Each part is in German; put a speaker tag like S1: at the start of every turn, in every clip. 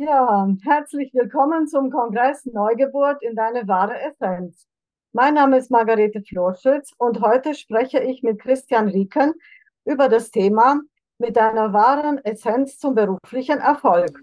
S1: Ja, herzlich willkommen zum Kongress Neugeburt in deine wahre Essenz. Mein Name ist Margarete Florschütz und heute spreche ich mit Christian Rieken über das Thema mit deiner wahren Essenz zum beruflichen Erfolg.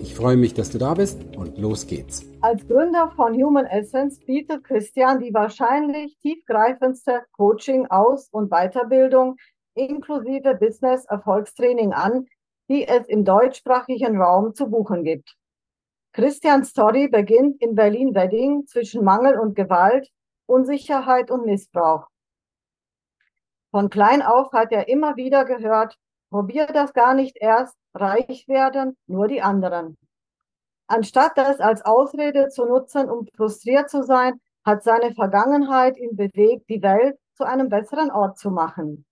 S2: Ich freue mich, dass du da bist und los geht's.
S1: Als Gründer von Human Essence bietet Christian die wahrscheinlich tiefgreifendste Coaching, Aus- und Weiterbildung inklusive Business Erfolgstraining an, die es im deutschsprachigen Raum zu buchen gibt. Christians Story beginnt in Berlin-Wedding zwischen Mangel und Gewalt, Unsicherheit und Missbrauch. Von klein auf hat er immer wieder gehört, probier das gar nicht erst, reich werden nur die anderen. Anstatt das als Ausrede zu nutzen, um frustriert zu sein, hat seine Vergangenheit ihn bewegt, die Welt zu einem besseren Ort zu machen.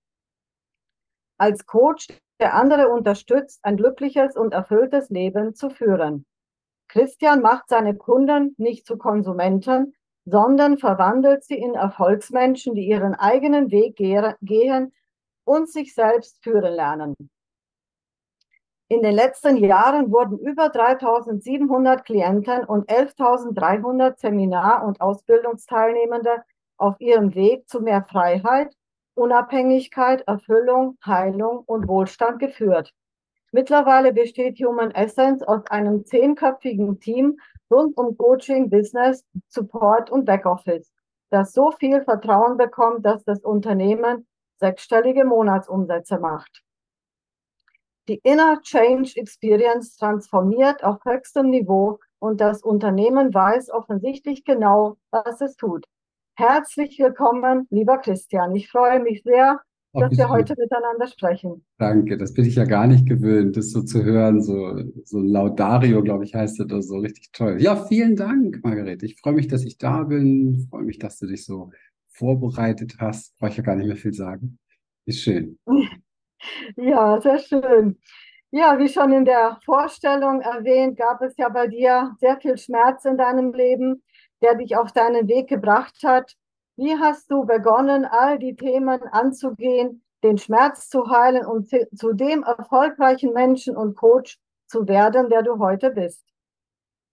S1: Als Coach, der andere unterstützt, ein glückliches und erfülltes Leben zu führen. Christian macht seine Kunden nicht zu Konsumenten, sondern verwandelt sie in Erfolgsmenschen, die ihren eigenen Weg gehen und sich selbst führen lernen. In den letzten Jahren wurden über 3700 Klienten und 11.300 Seminar- und Ausbildungsteilnehmende auf ihrem Weg zu mehr Freiheit, Unabhängigkeit, Erfüllung, Heilung und Wohlstand geführt. Mittlerweile besteht Human Essence aus einem zehnköpfigen Team rund um Coaching, Business, Support und Backoffice, das so viel Vertrauen bekommt, dass das Unternehmen sechsstellige Monatsumsätze macht. Die Inner Change Experience transformiert auf höchstem Niveau und das Unternehmen weiß offensichtlich genau, was es tut. Herzlich willkommen, lieber Christian. Ich freue mich sehr, oh, dass wir heute miteinander sprechen.
S2: Danke, das bin ich ja gar nicht gewöhnt, das so zu hören. So, so Laudario, glaube ich, heißt das oder so. Richtig toll. Ja, vielen Dank, Margarete. Ich freue mich, dass ich da bin. Ich freue mich, dass du dich so vorbereitet hast. Brauche ich ja gar nicht mehr viel sagen. Ist schön.
S1: Ja, sehr schön. Ja, wie schon in der Vorstellung erwähnt, gab es ja bei dir sehr viel Schmerz in deinem Leben, der dich auf deinen Weg gebracht hat. Wie hast du begonnen, all die Themen anzugehen, den Schmerz zu heilen und zu dem erfolgreichen Menschen und Coach zu werden, der du heute bist?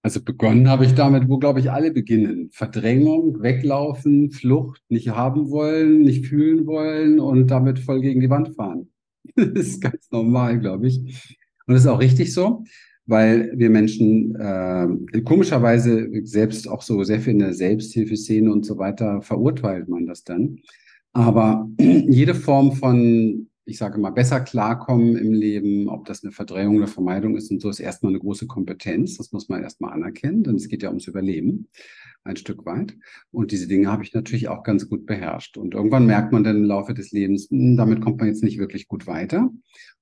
S2: Also begonnen habe ich damit, wo, glaube ich, alle beginnen. Verdrängung, weglaufen, Flucht, nicht haben wollen, nicht fühlen wollen und damit voll gegen die Wand fahren. das ist ganz normal, glaube ich. Und das ist auch richtig so, weil wir Menschen äh, komischerweise selbst auch so sehr viel in der Selbsthilfeszene und so weiter verurteilt man das dann. Aber jede Form von, ich sage mal, besser klarkommen im Leben, ob das eine Verdrängung oder Vermeidung ist und so, ist erstmal eine große Kompetenz. Das muss man erstmal anerkennen, denn es geht ja ums Überleben ein Stück weit. Und diese Dinge habe ich natürlich auch ganz gut beherrscht. Und irgendwann merkt man dann im Laufe des Lebens, hm, damit kommt man jetzt nicht wirklich gut weiter.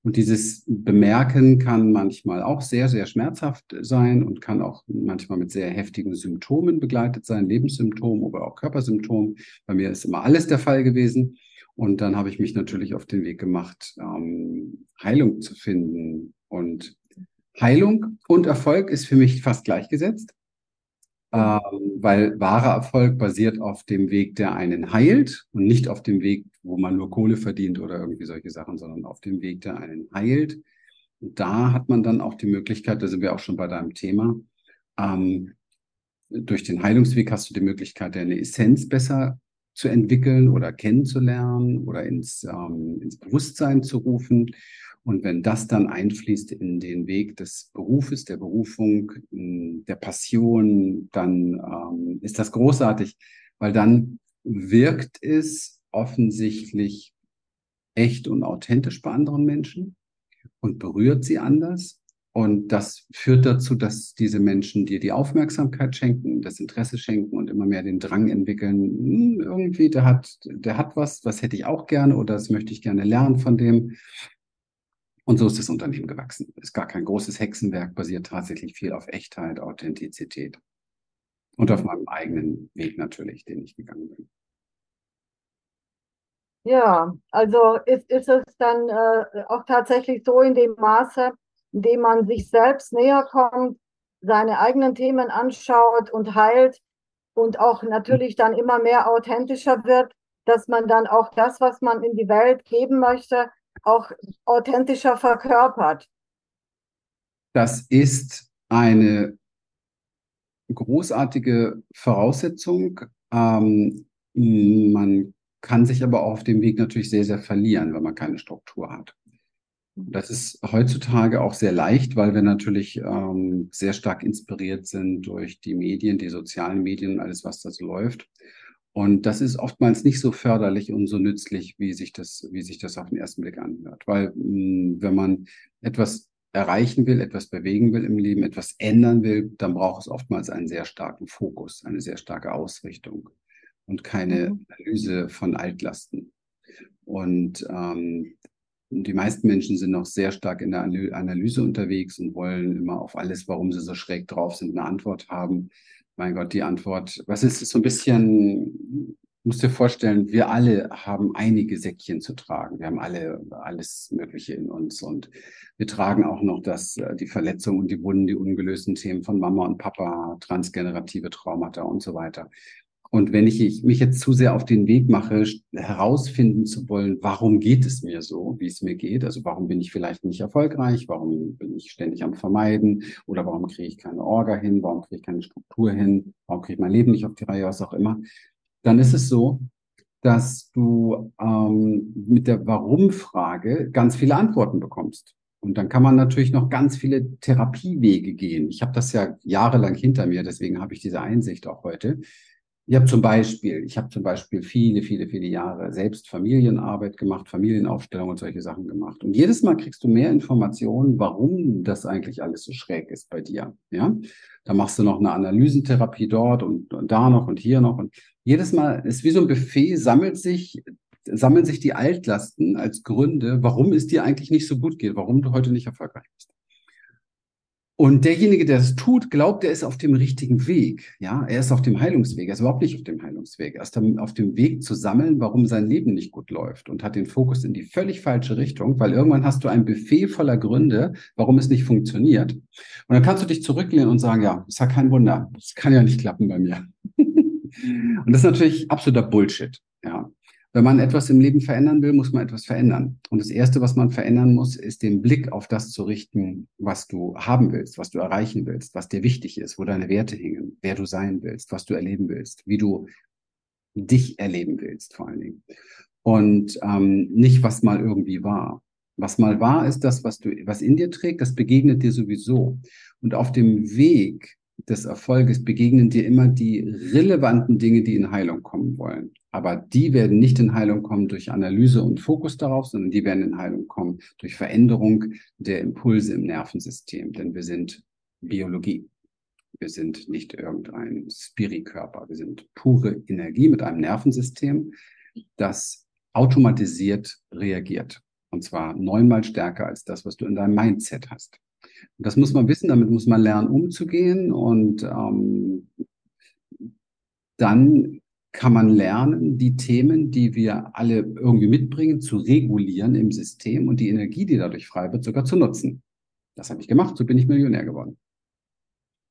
S2: Und dieses Bemerken kann manchmal auch sehr, sehr schmerzhaft sein und kann auch manchmal mit sehr heftigen Symptomen begleitet sein, Lebenssymptomen oder auch Körpersymptomen. Bei mir ist immer alles der Fall gewesen. Und dann habe ich mich natürlich auf den Weg gemacht, ähm, Heilung zu finden. Und Heilung und Erfolg ist für mich fast gleichgesetzt ähm, weil wahrer Erfolg basiert auf dem Weg, der einen heilt und nicht auf dem Weg, wo man nur Kohle verdient oder irgendwie solche Sachen, sondern auf dem Weg, der einen heilt. Und da hat man dann auch die Möglichkeit, da sind wir auch schon bei deinem Thema, ähm, durch den Heilungsweg hast du die Möglichkeit, deine Essenz besser zu entwickeln oder kennenzulernen oder ins, ähm, ins Bewusstsein zu rufen. Und wenn das dann einfließt in den Weg des Berufes, der Berufung, der Passion, dann ähm, ist das großartig, weil dann wirkt es offensichtlich echt und authentisch bei anderen Menschen und berührt sie anders Und das führt dazu, dass diese Menschen dir die Aufmerksamkeit schenken, das Interesse schenken und immer mehr den Drang entwickeln, hm, irgendwie, der hat, der hat was, was hätte ich auch gerne oder das möchte ich gerne lernen von dem. Und so ist das Unternehmen gewachsen. Ist gar kein großes Hexenwerk, basiert tatsächlich viel auf Echtheit, Authentizität. Und auf meinem eigenen Weg natürlich, den ich gegangen bin.
S1: Ja, also ist, ist es dann äh, auch tatsächlich so in dem Maße, in dem man sich selbst näher kommt, seine eigenen Themen anschaut und heilt und auch natürlich dann immer mehr authentischer wird, dass man dann auch das, was man in die Welt geben möchte, auch authentischer verkörpert.
S2: Das ist eine großartige Voraussetzung. Ähm, man kann sich aber auch auf dem Weg natürlich sehr, sehr verlieren, wenn man keine Struktur hat. Das ist heutzutage auch sehr leicht, weil wir natürlich ähm, sehr stark inspiriert sind durch die Medien, die sozialen Medien und alles, was da so läuft. Und das ist oftmals nicht so förderlich und so nützlich, wie sich das, wie sich das auf den ersten Blick anhört. Weil hm, wenn man etwas erreichen will, etwas bewegen will im Leben, etwas ändern will, dann braucht es oftmals einen sehr starken Fokus, eine sehr starke Ausrichtung und keine mhm. Analyse von Altlasten. Und ähm, die meisten Menschen sind noch sehr stark in der Analyse unterwegs und wollen immer auf alles, warum sie so schräg drauf sind, eine Antwort haben. Mein Gott, die Antwort, was ist so ein bisschen, musst dir vorstellen, wir alle haben einige Säckchen zu tragen. Wir haben alle alles Mögliche in uns und wir tragen auch noch das, äh, die Verletzungen und die Wunden, die ungelösten Themen von Mama und Papa, transgenerative Traumata und so weiter. Und wenn ich mich jetzt zu sehr auf den Weg mache, herausfinden zu wollen, warum geht es mir so, wie es mir geht, also warum bin ich vielleicht nicht erfolgreich, warum bin ich ständig am Vermeiden? Oder warum kriege ich keine Orga hin, warum kriege ich keine Struktur hin, warum kriege ich mein Leben nicht auf die Reihe, was auch immer, dann ist es so, dass du ähm, mit der Warum-Frage ganz viele Antworten bekommst. Und dann kann man natürlich noch ganz viele Therapiewege gehen. Ich habe das ja jahrelang hinter mir, deswegen habe ich diese Einsicht auch heute. Ich habe zum Beispiel, ich habe zum Beispiel viele, viele, viele Jahre selbst Familienarbeit gemacht, Familienaufstellung und solche Sachen gemacht. Und jedes Mal kriegst du mehr Informationen, warum das eigentlich alles so schräg ist bei dir. Ja, da machst du noch eine Analysentherapie dort und, und da noch und hier noch. Und jedes Mal ist wie so ein Buffet, sammelt sich, sammeln sich die Altlasten als Gründe, warum es dir eigentlich nicht so gut geht, warum du heute nicht erfolgreich bist. Und derjenige, der das tut, glaubt, er ist auf dem richtigen Weg. Ja, er ist auf dem Heilungsweg. Er ist überhaupt nicht auf dem Heilungsweg. Er ist auf dem Weg zu sammeln, warum sein Leben nicht gut läuft und hat den Fokus in die völlig falsche Richtung, weil irgendwann hast du ein Buffet voller Gründe, warum es nicht funktioniert. Und dann kannst du dich zurücklehnen und sagen, ja, ist ja kein Wunder. Das kann ja nicht klappen bei mir. und das ist natürlich absoluter Bullshit. Ja. Wenn man etwas im Leben verändern will, muss man etwas verändern. Und das Erste, was man verändern muss, ist den Blick auf das zu richten, was du haben willst, was du erreichen willst, was dir wichtig ist, wo deine Werte hängen, wer du sein willst, was du erleben willst, wie du dich erleben willst vor allen Dingen. Und ähm, nicht, was mal irgendwie war. Was mal war, ist das, was du, was in dir trägt, das begegnet dir sowieso. Und auf dem Weg des Erfolges begegnen dir immer die relevanten Dinge, die in Heilung kommen wollen. Aber die werden nicht in Heilung kommen durch Analyse und Fokus darauf, sondern die werden in Heilung kommen durch Veränderung der Impulse im Nervensystem. Denn wir sind Biologie. Wir sind nicht irgendein Spirikörper. Wir sind pure Energie mit einem Nervensystem, das automatisiert reagiert. Und zwar neunmal stärker als das, was du in deinem Mindset hast. Und das muss man wissen, damit muss man lernen, umzugehen. Und ähm, dann kann man lernen, die Themen, die wir alle irgendwie mitbringen, zu regulieren im System und die Energie, die dadurch frei wird, sogar zu nutzen. Das habe ich gemacht, so bin ich Millionär geworden.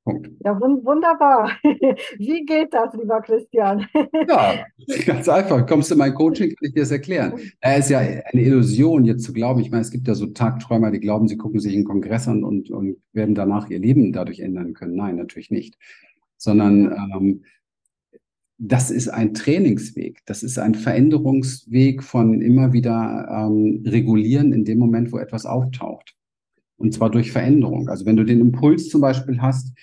S1: Punkt. Ja, wunderbar. Wie geht das, lieber Christian?
S2: Ja, ganz einfach. Kommst du in mein Coaching, kann ich dir das erklären. Es ist ja eine Illusion, jetzt zu glauben. Ich meine, es gibt ja so Tagträumer, die glauben, sie gucken sich in Kongress an und, und werden danach ihr Leben dadurch ändern können. Nein, natürlich nicht. Sondern ähm, das ist ein Trainingsweg, das ist ein Veränderungsweg von immer wieder ähm, regulieren in dem Moment, wo etwas auftaucht. Und zwar durch Veränderung. Also wenn du den Impuls zum Beispiel hast,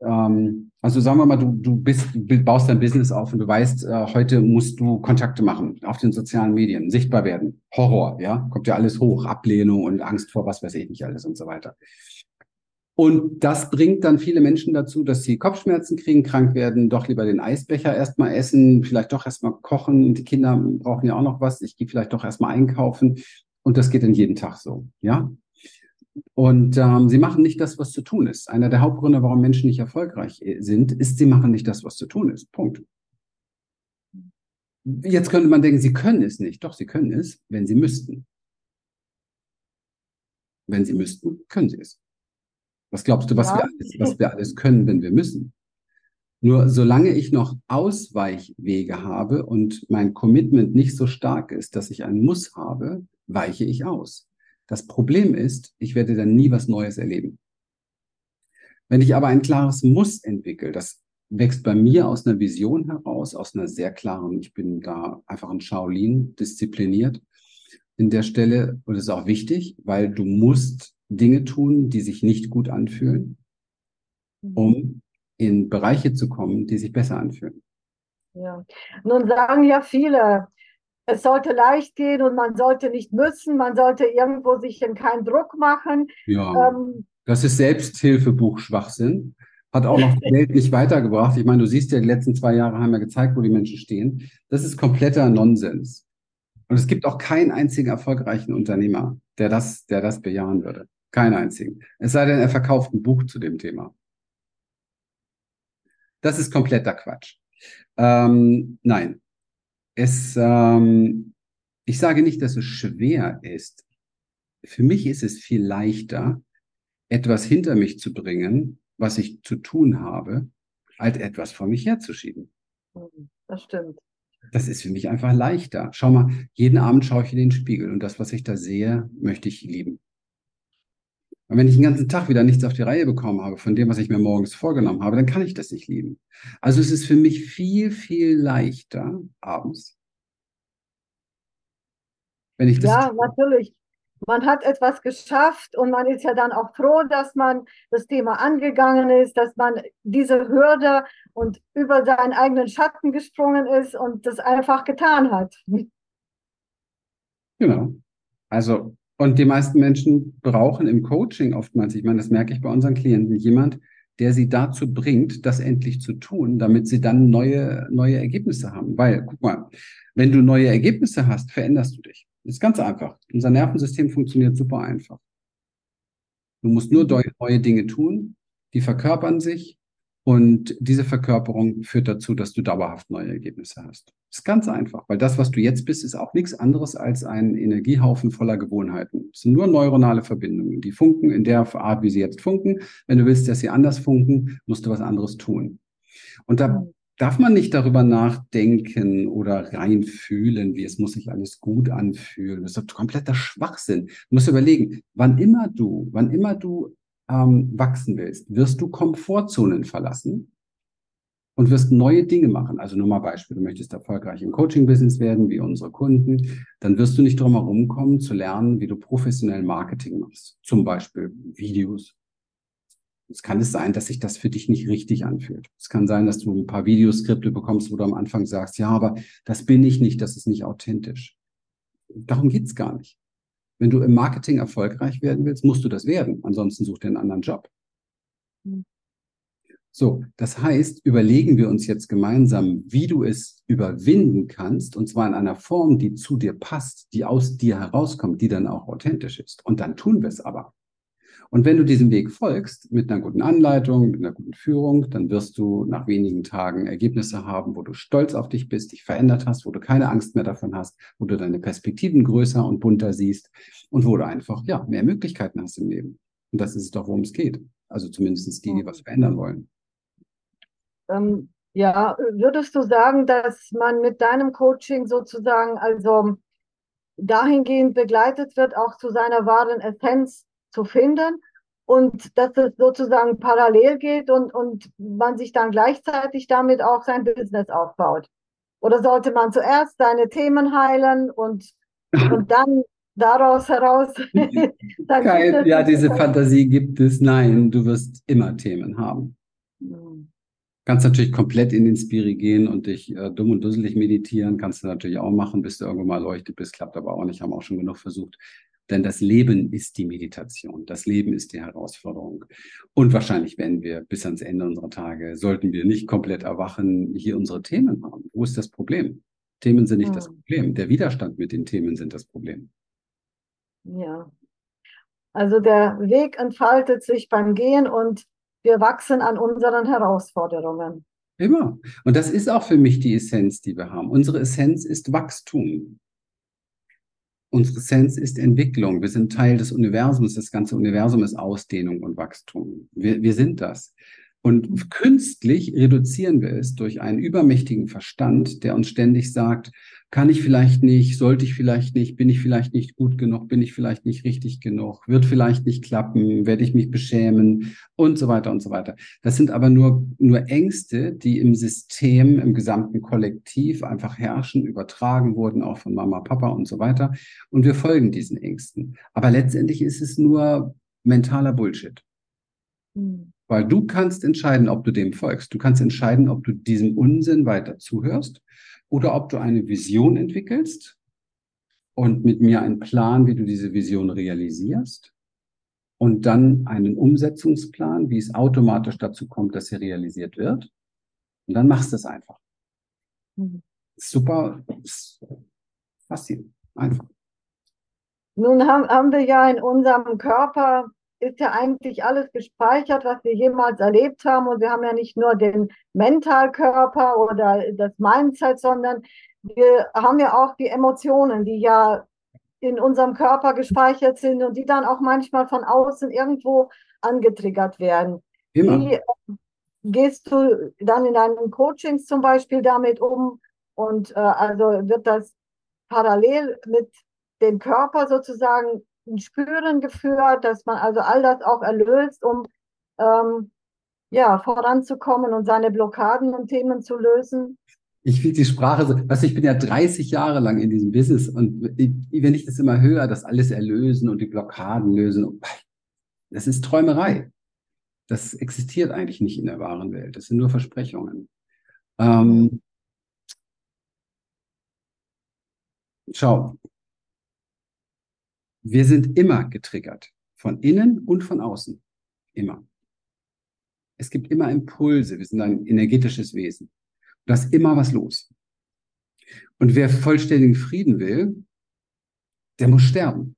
S2: ähm, also sagen wir mal, du, du bist, baust dein Business auf und du weißt, äh, heute musst du Kontakte machen auf den sozialen Medien, sichtbar werden. Horror, ja, kommt ja alles hoch, Ablehnung und Angst vor was weiß ich nicht alles und so weiter. Und das bringt dann viele Menschen dazu, dass sie Kopfschmerzen kriegen, krank werden, doch lieber den Eisbecher erstmal essen, vielleicht doch erstmal kochen. Die Kinder brauchen ja auch noch was. Ich gehe vielleicht doch erstmal einkaufen. Und das geht dann jeden Tag so, ja. Und ähm, sie machen nicht das, was zu tun ist. Einer der Hauptgründe, warum Menschen nicht erfolgreich äh, sind, ist, sie machen nicht das, was zu tun ist. Punkt. Jetzt könnte man denken, sie können es nicht. Doch, sie können es, wenn sie müssten. Wenn sie müssten, können sie es. Was glaubst du, was, ja. wir alles, was wir alles können, wenn wir müssen? Nur solange ich noch Ausweichwege habe und mein Commitment nicht so stark ist, dass ich ein Muss habe, weiche ich aus. Das Problem ist, ich werde dann nie was Neues erleben. Wenn ich aber ein klares Muss entwickle, das wächst bei mir aus einer Vision heraus, aus einer sehr klaren, ich bin da einfach ein Shaolin, diszipliniert in der Stelle. Und das ist auch wichtig, weil du musst Dinge tun, die sich nicht gut anfühlen, mhm. um in Bereiche zu kommen, die sich besser anfühlen.
S1: Ja. Nun sagen ja viele, es sollte leicht gehen und man sollte nicht müssen, man sollte irgendwo sich in keinen Druck machen.
S2: Ja, ähm, das ist Selbsthilfebuch-Schwachsinn. Hat auch noch die Welt nicht weitergebracht. Ich meine, du siehst ja, die letzten zwei Jahre haben ja gezeigt, wo die Menschen stehen. Das ist kompletter Nonsens. Und es gibt auch keinen einzigen erfolgreichen Unternehmer, der das, der das bejahen würde. Keinen einzigen. Es sei denn, er verkauft ein Buch zu dem Thema. Das ist kompletter Quatsch. Ähm, nein. Es, ähm, ich sage nicht, dass es schwer ist. Für mich ist es viel leichter, etwas hinter mich zu bringen, was ich zu tun habe, als etwas vor mich herzuschieben.
S1: Hm, das stimmt.
S2: Das ist für mich einfach leichter. Schau mal, jeden Abend schaue ich in den Spiegel und das, was ich da sehe, möchte ich lieben. Und wenn ich den ganzen Tag wieder nichts auf die Reihe bekommen habe von dem, was ich mir morgens vorgenommen habe, dann kann ich das nicht lieben. Also es ist für mich viel, viel leichter abends.
S1: Wenn ich das ja, natürlich. Man hat etwas geschafft und man ist ja dann auch froh, dass man das Thema angegangen ist, dass man diese Hürde und über seinen eigenen Schatten gesprungen ist und das einfach getan hat.
S2: Genau. Also und die meisten Menschen brauchen im Coaching oftmals, ich meine, das merke ich bei unseren Klienten, jemand, der sie dazu bringt, das endlich zu tun, damit sie dann neue, neue Ergebnisse haben. Weil, guck mal, wenn du neue Ergebnisse hast, veränderst du dich. Das ist ganz einfach. Unser Nervensystem funktioniert super einfach. Du musst nur neue Dinge tun, die verkörpern sich und diese Verkörperung führt dazu, dass du dauerhaft neue Ergebnisse hast. Das ist ganz einfach, weil das, was du jetzt bist, ist auch nichts anderes als ein Energiehaufen voller Gewohnheiten. Es sind nur neuronale Verbindungen, die funken in der Art, wie sie jetzt funken. Wenn du willst, dass sie anders funken, musst du was anderes tun. Und da darf man nicht darüber nachdenken oder reinfühlen, wie es muss sich alles gut anfühlen. Das ist kompletter Schwachsinn. Du musst überlegen, wann immer du, wann immer du ähm, wachsen willst, wirst du Komfortzonen verlassen und wirst neue Dinge machen. Also nur mal Beispiel, du möchtest erfolgreich im Coaching-Business werden, wie unsere Kunden, dann wirst du nicht drum herum kommen, zu lernen, wie du professionell Marketing machst. Zum Beispiel Videos. Es kann es sein, dass sich das für dich nicht richtig anfühlt. Es kann sein, dass du ein paar Videoskripte bekommst, wo du am Anfang sagst, ja, aber das bin ich nicht, das ist nicht authentisch. Darum geht's gar nicht. Wenn du im Marketing erfolgreich werden willst, musst du das werden. Ansonsten such dir einen anderen Job. Hm. So, das heißt, überlegen wir uns jetzt gemeinsam, wie du es überwinden kannst, und zwar in einer Form, die zu dir passt, die aus dir herauskommt, die dann auch authentisch ist. Und dann tun wir es aber. Und wenn du diesem Weg folgst, mit einer guten Anleitung, mit einer guten Führung, dann wirst du nach wenigen Tagen Ergebnisse haben, wo du stolz auf dich bist, dich verändert hast, wo du keine Angst mehr davon hast, wo du deine Perspektiven größer und bunter siehst und wo du einfach, ja, mehr Möglichkeiten hast im Leben. Und das ist es doch, worum es geht. Also zumindest die, die was verändern wollen.
S1: Ähm, ja, würdest du sagen, dass man mit deinem Coaching sozusagen also dahingehend begleitet wird, auch zu seiner wahren Essenz zu finden und dass es sozusagen parallel geht und, und man sich dann gleichzeitig damit auch sein Business aufbaut? Oder sollte man zuerst seine Themen heilen und, und dann daraus heraus.
S2: Kein, ja, diese Fantasie gibt es. Nein, du wirst immer Themen haben. Hm. Kannst natürlich komplett in den Spiri gehen und dich äh, dumm und dusselig meditieren. Kannst du natürlich auch machen, bis du irgendwann mal leuchtet bist. Klappt aber auch nicht, haben auch schon genug versucht. Denn das Leben ist die Meditation. Das Leben ist die Herausforderung. Und wahrscheinlich, wenn wir bis ans Ende unserer Tage, sollten wir nicht komplett erwachen, hier unsere Themen haben. Wo ist das Problem? Themen sind nicht ja. das Problem. Der Widerstand mit den Themen sind das Problem.
S1: Ja. Also der Weg entfaltet sich beim Gehen und wir wachsen an unseren Herausforderungen.
S2: Immer. Und das ist auch für mich die Essenz, die wir haben. Unsere Essenz ist Wachstum. Unsere Essenz ist Entwicklung. Wir sind Teil des Universums. Das ganze Universum ist Ausdehnung und Wachstum. Wir, wir sind das. Und künstlich reduzieren wir es durch einen übermächtigen Verstand, der uns ständig sagt, kann ich vielleicht nicht, sollte ich vielleicht nicht, bin ich vielleicht nicht gut genug, bin ich vielleicht nicht richtig genug, wird vielleicht nicht klappen, werde ich mich beschämen und so weiter und so weiter. Das sind aber nur, nur Ängste, die im System, im gesamten Kollektiv einfach herrschen, übertragen wurden, auch von Mama, Papa und so weiter. Und wir folgen diesen Ängsten. Aber letztendlich ist es nur mentaler Bullshit. Mhm. Weil du kannst entscheiden, ob du dem folgst. Du kannst entscheiden, ob du diesem Unsinn weiter zuhörst oder ob du eine Vision entwickelst und mit mir einen Plan, wie du diese Vision realisierst und dann einen Umsetzungsplan, wie es automatisch dazu kommt, dass sie realisiert wird. Und dann machst du es einfach. Mhm. Super, faszinierend, einfach.
S1: Nun haben, haben wir ja in unserem Körper ist ja eigentlich alles gespeichert, was wir jemals erlebt haben. Und wir haben ja nicht nur den Mentalkörper oder das Mindset, sondern wir haben ja auch die Emotionen, die ja in unserem Körper gespeichert sind und die dann auch manchmal von außen irgendwo angetriggert werden. Immer. Wie gehst du dann in deinen Coachings zum Beispiel damit um? Und äh, also wird das parallel mit dem Körper sozusagen Spüren geführt, dass man also all das auch erlöst, um ähm, ja, voranzukommen und seine Blockaden und Themen zu lösen.
S2: Ich finde die Sprache so, weißt du, ich bin ja 30 Jahre lang in diesem Business und wenn ich das immer höre, das alles erlösen und die Blockaden lösen, das ist Träumerei. Das existiert eigentlich nicht in der wahren Welt. Das sind nur Versprechungen. Ähm, schau, wir sind immer getriggert, von innen und von außen. Immer. Es gibt immer Impulse. Wir sind ein energetisches Wesen. Da ist immer was los. Und wer vollständigen Frieden will, der muss sterben.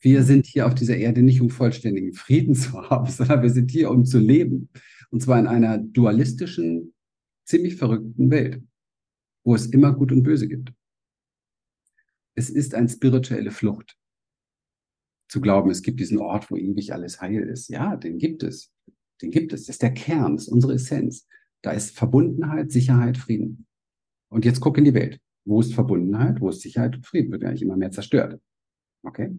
S2: Wir sind hier auf dieser Erde nicht, um vollständigen Frieden zu haben, sondern wir sind hier, um zu leben. Und zwar in einer dualistischen, ziemlich verrückten Welt, wo es immer Gut und Böse gibt. Es ist eine spirituelle Flucht zu glauben, es gibt diesen Ort, wo ewig alles heil ist. Ja, den gibt es. Den gibt es. Das ist der Kern, das ist unsere Essenz. Da ist Verbundenheit, Sicherheit, Frieden. Und jetzt guck in die Welt. Wo ist Verbundenheit? Wo ist Sicherheit und Frieden? Wird eigentlich immer mehr zerstört. Okay?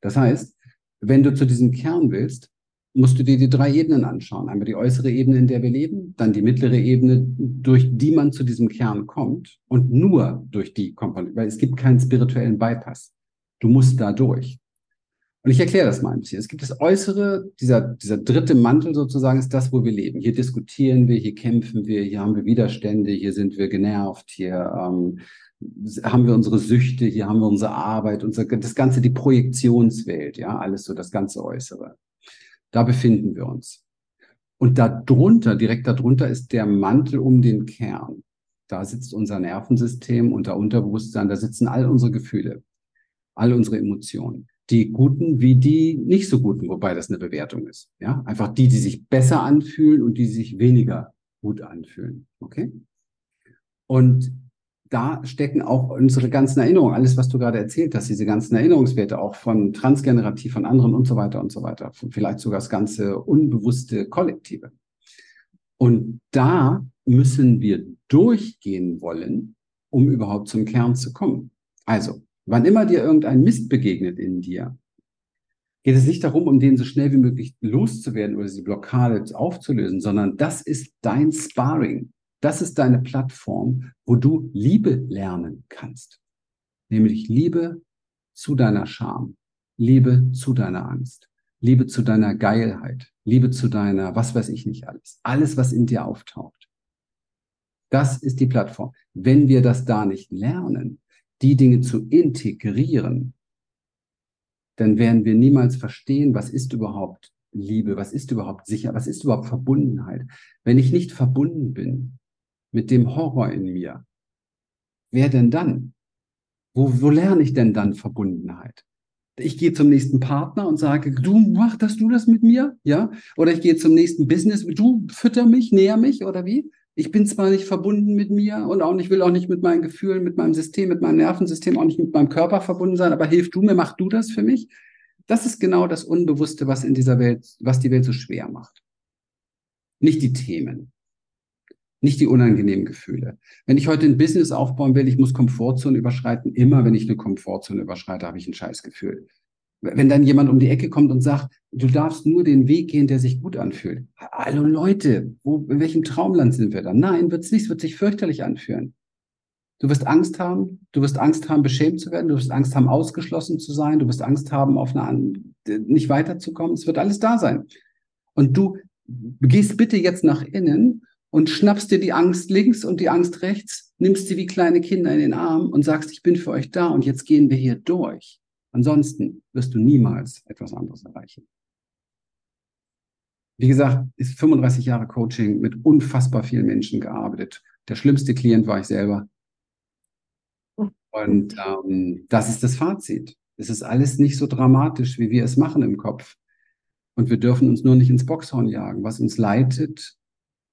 S2: Das heißt, wenn du zu diesem Kern willst, musst du dir die drei Ebenen anschauen. Einmal die äußere Ebene, in der wir leben, dann die mittlere Ebene, durch die man zu diesem Kern kommt und nur durch die kommt man, weil es gibt keinen spirituellen Bypass. Du musst da durch. Und ich erkläre das mal ein bisschen. Es gibt das Äußere, dieser, dieser dritte Mantel sozusagen, ist das, wo wir leben. Hier diskutieren wir, hier kämpfen wir, hier haben wir Widerstände, hier sind wir genervt, hier ähm, haben wir unsere Süchte, hier haben wir unsere Arbeit, unser, das Ganze, die Projektionswelt, ja, alles so das ganze Äußere. Da befinden wir uns. Und darunter, direkt darunter ist der Mantel um den Kern. Da sitzt unser Nervensystem, unser Unterbewusstsein, da sitzen all unsere Gefühle, all unsere Emotionen die guten wie die nicht so guten, wobei das eine Bewertung ist. Ja, einfach die, die sich besser anfühlen und die sich weniger gut anfühlen. Okay? Und da stecken auch unsere ganzen Erinnerungen, alles, was du gerade erzählt hast, diese ganzen Erinnerungswerte auch von transgenerativ, von anderen und so weiter und so weiter, vielleicht sogar das ganze unbewusste Kollektive. Und da müssen wir durchgehen wollen, um überhaupt zum Kern zu kommen. Also, Wann immer dir irgendein Mist begegnet in dir, geht es nicht darum, um den so schnell wie möglich loszuwerden oder die Blockade aufzulösen, sondern das ist dein Sparring. Das ist deine Plattform, wo du Liebe lernen kannst. Nämlich Liebe zu deiner Scham, Liebe zu deiner Angst, Liebe zu deiner Geilheit, Liebe zu deiner, was weiß ich nicht alles. Alles, was in dir auftaucht. Das ist die Plattform. Wenn wir das da nicht lernen, die Dinge zu integrieren, dann werden wir niemals verstehen, was ist überhaupt Liebe, was ist überhaupt sicher, was ist überhaupt Verbundenheit. Wenn ich nicht verbunden bin mit dem Horror in mir, wer denn dann? Wo, wo lerne ich denn dann Verbundenheit? Ich gehe zum nächsten Partner und sage, du mach das, du das mit mir, ja? Oder ich gehe zum nächsten Business, du fütter mich, näher mich oder wie? Ich bin zwar nicht verbunden mit mir und auch nicht, will auch nicht mit meinen Gefühlen, mit meinem System, mit meinem Nervensystem, auch nicht mit meinem Körper verbunden sein, aber hilf du mir, mach du das für mich. Das ist genau das Unbewusste, was in dieser Welt, was die Welt so schwer macht. Nicht die Themen, nicht die unangenehmen Gefühle. Wenn ich heute ein Business aufbauen will, ich muss Komfortzone überschreiten. Immer wenn ich eine Komfortzone überschreite, habe ich ein Scheißgefühl. Wenn dann jemand um die Ecke kommt und sagt, du darfst nur den Weg gehen, der sich gut anfühlt. Hallo Leute, wo, in welchem Traumland sind wir da? Nein, wird es nicht, es wird sich fürchterlich anfühlen. Du wirst Angst haben, du wirst Angst haben, beschämt zu werden, du wirst Angst haben, ausgeschlossen zu sein, du wirst Angst haben, auf eine, nicht weiterzukommen. Es wird alles da sein. Und du gehst bitte jetzt nach innen und schnappst dir die Angst links und die Angst rechts, nimmst sie wie kleine Kinder in den Arm und sagst, ich bin für euch da und jetzt gehen wir hier durch. Ansonsten wirst du niemals etwas anderes erreichen. Wie gesagt, ist 35 Jahre Coaching mit unfassbar vielen Menschen gearbeitet. Der schlimmste Klient war ich selber. Und ähm, das ist das Fazit. Es ist alles nicht so dramatisch, wie wir es machen im Kopf. Und wir dürfen uns nur nicht ins Boxhorn jagen. Was uns leitet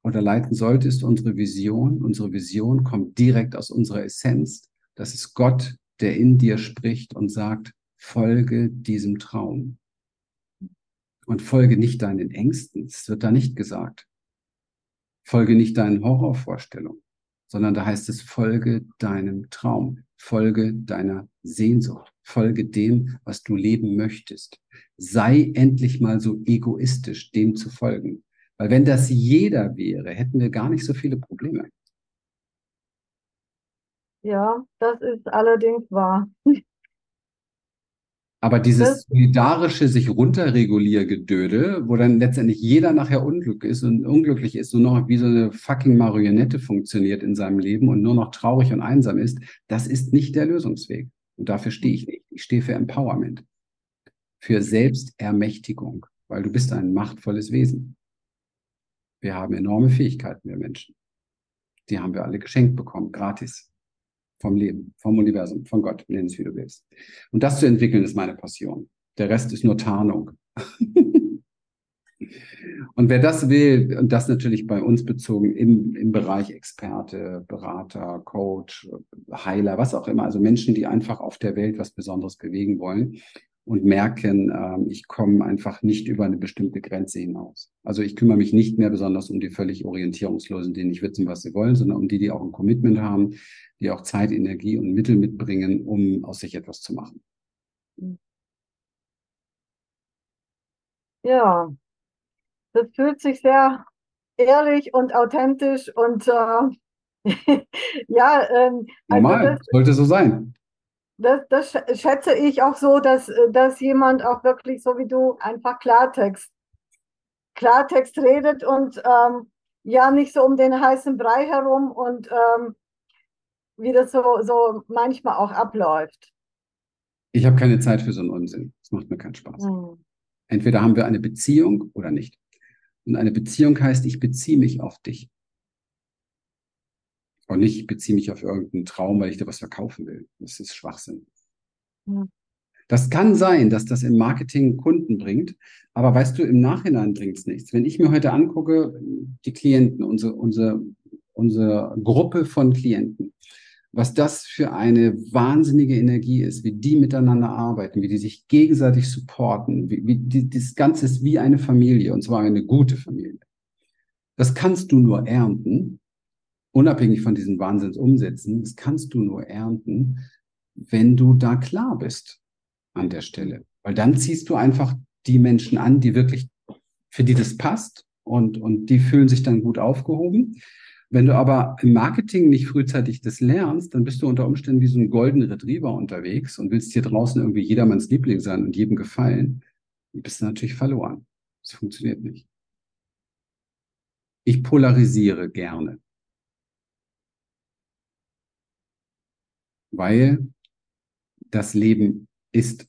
S2: oder leiten sollte, ist unsere Vision. Unsere Vision kommt direkt aus unserer Essenz. Das ist Gott, der in dir spricht und sagt, folge diesem Traum. Und folge nicht deinen Ängsten. Es wird da nicht gesagt. Folge nicht deinen Horrorvorstellungen, sondern da heißt es, folge deinem Traum, folge deiner Sehnsucht, folge dem, was du leben möchtest. Sei endlich mal so egoistisch, dem zu folgen. Weil wenn das jeder wäre, hätten wir gar nicht so viele Probleme.
S1: Ja, das ist allerdings wahr.
S2: Aber dieses solidarische sich runterreguliergedödel, wo dann letztendlich jeder nachher unglücklich ist und unglücklich ist und noch wie so eine fucking Marionette funktioniert in seinem Leben und nur noch traurig und einsam ist, das ist nicht der Lösungsweg. Und dafür stehe ich nicht. Ich stehe für Empowerment, für Selbstermächtigung, weil du bist ein machtvolles Wesen. Wir haben enorme Fähigkeiten, wir Menschen. Die haben wir alle geschenkt bekommen, gratis vom Leben, vom Universum, von Gott, nenn es wie du willst. Und das zu entwickeln ist meine Passion. Der Rest ist nur Tarnung. und wer das will, und das natürlich bei uns bezogen im, im Bereich Experte, Berater, Coach, Heiler, was auch immer, also Menschen, die einfach auf der Welt was Besonderes bewegen wollen, und merken, ähm, ich komme einfach nicht über eine bestimmte Grenze hinaus. Also ich kümmere mich nicht mehr besonders um die völlig Orientierungslosen, die nicht wissen, was sie wollen, sondern um die, die auch ein Commitment haben, die auch Zeit, Energie und Mittel mitbringen, um aus sich etwas zu machen.
S1: Ja, das fühlt sich sehr ehrlich und authentisch und äh, ja, ähm,
S2: also Normal, das, sollte so sein
S1: das, das schätze ich auch so, dass, dass jemand auch wirklich so wie du einfach Klartext, Klartext redet und ähm, ja nicht so um den heißen Brei herum und ähm, wie das so, so manchmal auch abläuft.
S2: Ich habe keine Zeit für so einen Unsinn. Das macht mir keinen Spaß. Hm. Entweder haben wir eine Beziehung oder nicht. Und eine Beziehung heißt, ich beziehe mich auf dich. Und nicht, ich beziehe mich auf irgendeinen Traum, weil ich dir was verkaufen will. Das ist Schwachsinn. Ja. Das kann sein, dass das im Marketing Kunden bringt, aber weißt du, im Nachhinein bringt es nichts. Wenn ich mir heute angucke, die Klienten, unsere, unsere, unsere Gruppe von Klienten, was das für eine wahnsinnige Energie ist, wie die miteinander arbeiten, wie die sich gegenseitig supporten, wie, wie die, das Ganze ist wie eine Familie und zwar eine gute Familie. Das kannst du nur ernten, unabhängig von diesen Wahnsinnsumsätzen, das kannst du nur ernten, wenn du da klar bist an der Stelle. Weil dann ziehst du einfach die Menschen an, die wirklich, für die das passt und, und die fühlen sich dann gut aufgehoben. Wenn du aber im Marketing nicht frühzeitig das lernst, dann bist du unter Umständen wie so ein goldener Retriever unterwegs und willst hier draußen irgendwie jedermanns Liebling sein und jedem gefallen. Du bist natürlich verloren. Das funktioniert nicht. Ich polarisiere gerne. Weil das Leben ist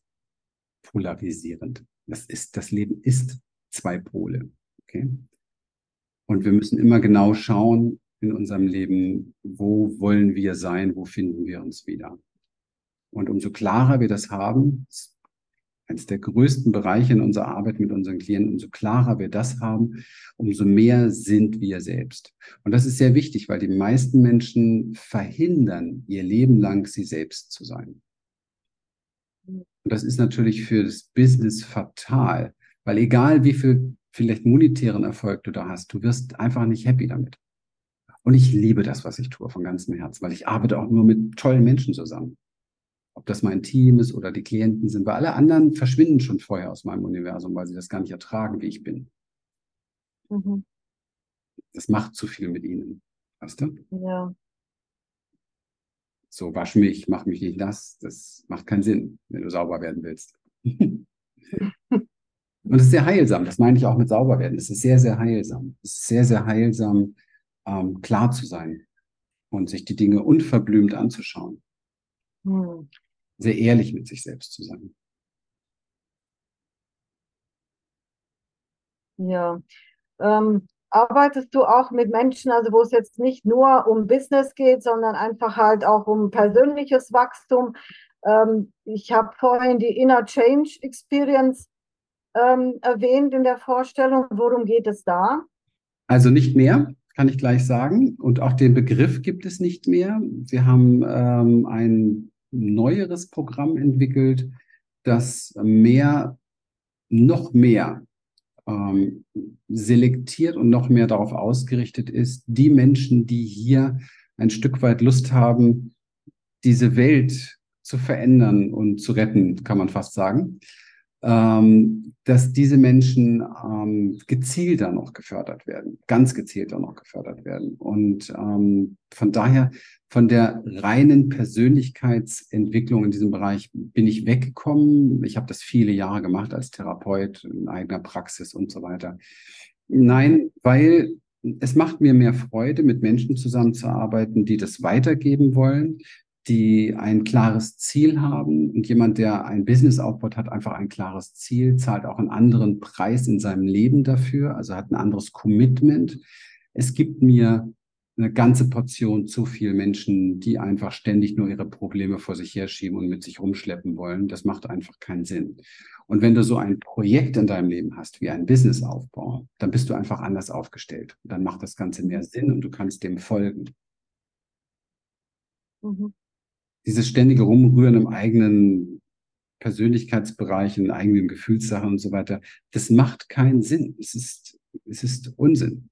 S2: polarisierend. Das ist, das Leben ist zwei Pole. Okay? Und wir müssen immer genau schauen in unserem Leben, wo wollen wir sein, wo finden wir uns wieder. Und umso klarer wir das haben, eines der größten Bereiche in unserer Arbeit mit unseren Klienten, umso klarer wir das haben, umso mehr sind wir selbst. Und das ist sehr wichtig, weil die meisten Menschen verhindern, ihr Leben lang sie selbst zu sein. Und das ist natürlich für das Business fatal, weil egal wie viel vielleicht monetären Erfolg du da hast, du wirst einfach nicht happy damit. Und ich liebe das, was ich tue, von ganzem Herzen, weil ich arbeite auch nur mit tollen Menschen zusammen. Ob das mein Team ist oder die Klienten sind, weil alle anderen verschwinden schon vorher aus meinem Universum, weil sie das gar nicht ertragen, wie ich bin. Mhm. Das macht zu viel mit ihnen. Weißt du?
S1: Ja.
S2: So, wasch mich, mach mich nicht nass. Das macht keinen Sinn, wenn du sauber werden willst. Und es ist sehr heilsam, das meine ich auch mit sauber werden. Es ist sehr, sehr heilsam. Es ist sehr, sehr heilsam, ähm, klar zu sein und sich die Dinge unverblümt anzuschauen. Hm. Sehr ehrlich mit sich selbst zu sein.
S1: Ja. Ähm, arbeitest du auch mit Menschen, also wo es jetzt nicht nur um Business geht, sondern einfach halt auch um persönliches Wachstum? Ähm, ich habe vorhin die Inner Change Experience ähm, erwähnt in der Vorstellung. Worum geht es da?
S2: Also nicht mehr kann ich gleich sagen. Und auch den Begriff gibt es nicht mehr. Wir haben ähm, ein neueres Programm entwickelt, das mehr, noch mehr ähm, selektiert und noch mehr darauf ausgerichtet ist, die Menschen, die hier ein Stück weit Lust haben, diese Welt zu verändern und zu retten, kann man fast sagen, ähm, dass diese Menschen ähm, gezielter noch gefördert werden, ganz gezielter noch gefördert werden. Und ähm, von daher, von der reinen Persönlichkeitsentwicklung in diesem Bereich bin ich weggekommen. Ich habe das viele Jahre gemacht als Therapeut in eigener Praxis und so weiter. Nein, weil es macht mir mehr Freude, mit Menschen zusammenzuarbeiten, die das weitergeben wollen, die ein klares Ziel haben. Und jemand, der ein Business aufbaut, hat einfach ein klares Ziel, zahlt auch einen anderen Preis in seinem Leben dafür, also hat ein anderes Commitment. Es gibt mir eine ganze Portion zu viel Menschen, die einfach ständig nur ihre Probleme vor sich herschieben und mit sich rumschleppen wollen. Das macht einfach keinen Sinn. Und wenn du so ein Projekt in deinem Leben hast, wie ein Businessaufbau, dann bist du einfach anders aufgestellt. Dann macht das Ganze mehr Sinn und du kannst dem folgen. Mhm dieses ständige Rumrühren im eigenen Persönlichkeitsbereich, in eigenen Gefühlssachen und so weiter, das macht keinen Sinn. Es ist, es ist Unsinn.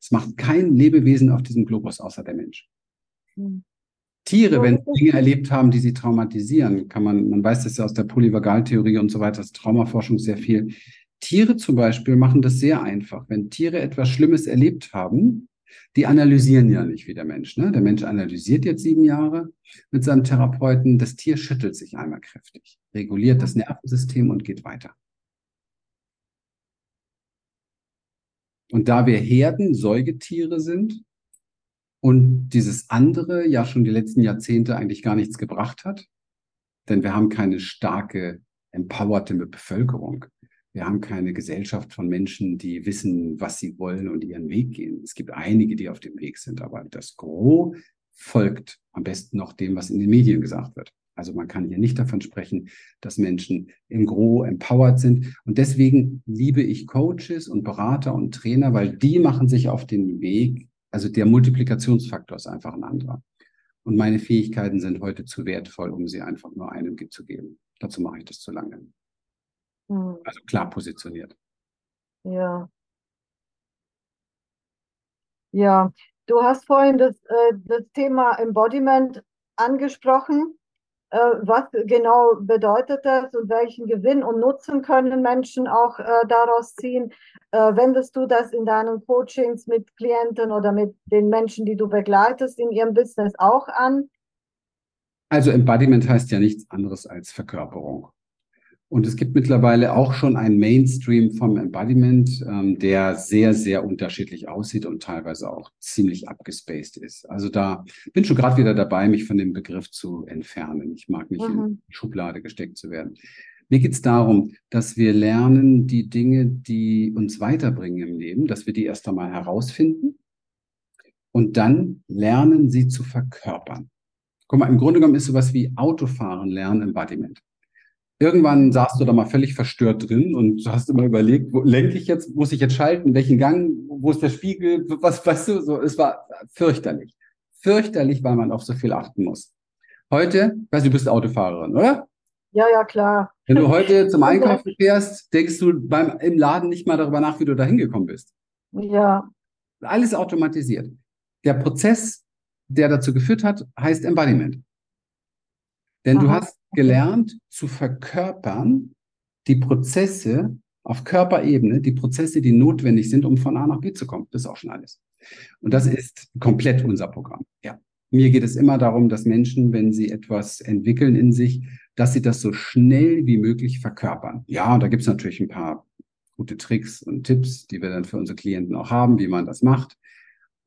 S2: Es macht kein Lebewesen auf diesem Globus außer der Mensch. Hm. Tiere, wenn sie Dinge erlebt haben, die sie traumatisieren, kann man, man weiß das ja aus der Polyvagaltheorie und so weiter, das Traumaforschung sehr viel. Tiere zum Beispiel machen das sehr einfach. Wenn Tiere etwas Schlimmes erlebt haben, die analysieren ja nicht wie der Mensch. Ne? Der Mensch analysiert jetzt sieben Jahre mit seinem Therapeuten. Das Tier schüttelt sich einmal kräftig, reguliert das Nervensystem und geht weiter. Und da wir Herden Säugetiere sind und dieses andere ja schon die letzten Jahrzehnte eigentlich gar nichts gebracht hat, denn wir haben keine starke, empowerte Bevölkerung. Wir haben keine Gesellschaft von Menschen, die wissen, was sie wollen und ihren Weg gehen. Es gibt einige, die auf dem Weg sind, aber das Gros folgt am besten noch dem, was in den Medien gesagt wird. Also man kann hier nicht davon sprechen, dass Menschen im Gros empowered sind. Und deswegen liebe ich Coaches und Berater und Trainer, weil die machen sich auf den Weg. Also der Multiplikationsfaktor ist einfach ein anderer. Und meine Fähigkeiten sind heute zu wertvoll, um sie einfach nur einem zu geben. Dazu mache ich das zu lange. Hm. Also klar positioniert.
S1: Ja. Ja, du hast vorhin das, äh, das Thema Embodiment angesprochen. Äh, was genau bedeutet das und welchen Gewinn und Nutzen können Menschen auch äh, daraus ziehen? Äh, wendest du das in deinen Coachings mit Klienten oder mit den Menschen, die du begleitest, in ihrem Business auch an?
S2: Also Embodiment heißt ja nichts anderes als Verkörperung. Und es gibt mittlerweile auch schon einen Mainstream vom Embodiment, ähm, der sehr, sehr unterschiedlich aussieht und teilweise auch ziemlich abgespaced ist. Also da bin schon gerade wieder dabei, mich von dem Begriff zu entfernen. Ich mag nicht mhm. in die Schublade gesteckt zu werden. Mir geht es darum, dass wir lernen, die Dinge, die uns weiterbringen im Leben, dass wir die erst einmal herausfinden und dann lernen, sie zu verkörpern. Guck mal, im Grunde genommen ist sowas wie Autofahren lernen Embodiment. Irgendwann saßt du da mal völlig verstört drin und hast immer überlegt, wo lenke ich jetzt, muss ich jetzt schalten, welchen Gang, wo ist der Spiegel, was weißt du, so, es war fürchterlich. Fürchterlich, weil man auf so viel achten muss. Heute, weißt du, du bist Autofahrerin, oder?
S1: Ja, ja, klar.
S2: Wenn du heute zum Einkaufen fährst, denkst du beim, im Laden nicht mal darüber nach, wie du da hingekommen bist.
S1: Ja.
S2: Alles automatisiert. Der Prozess, der dazu geführt hat, heißt Embodiment. Denn Aha. du hast gelernt zu verkörpern die Prozesse auf Körperebene, die Prozesse, die notwendig sind, um von A nach B zu kommen. Das ist auch schon alles. Und das ist komplett unser Programm. Ja. Mir geht es immer darum, dass Menschen, wenn sie etwas entwickeln in sich, dass sie das so schnell wie möglich verkörpern. Ja, und da gibt es natürlich ein paar gute Tricks und Tipps, die wir dann für unsere Klienten auch haben, wie man das macht.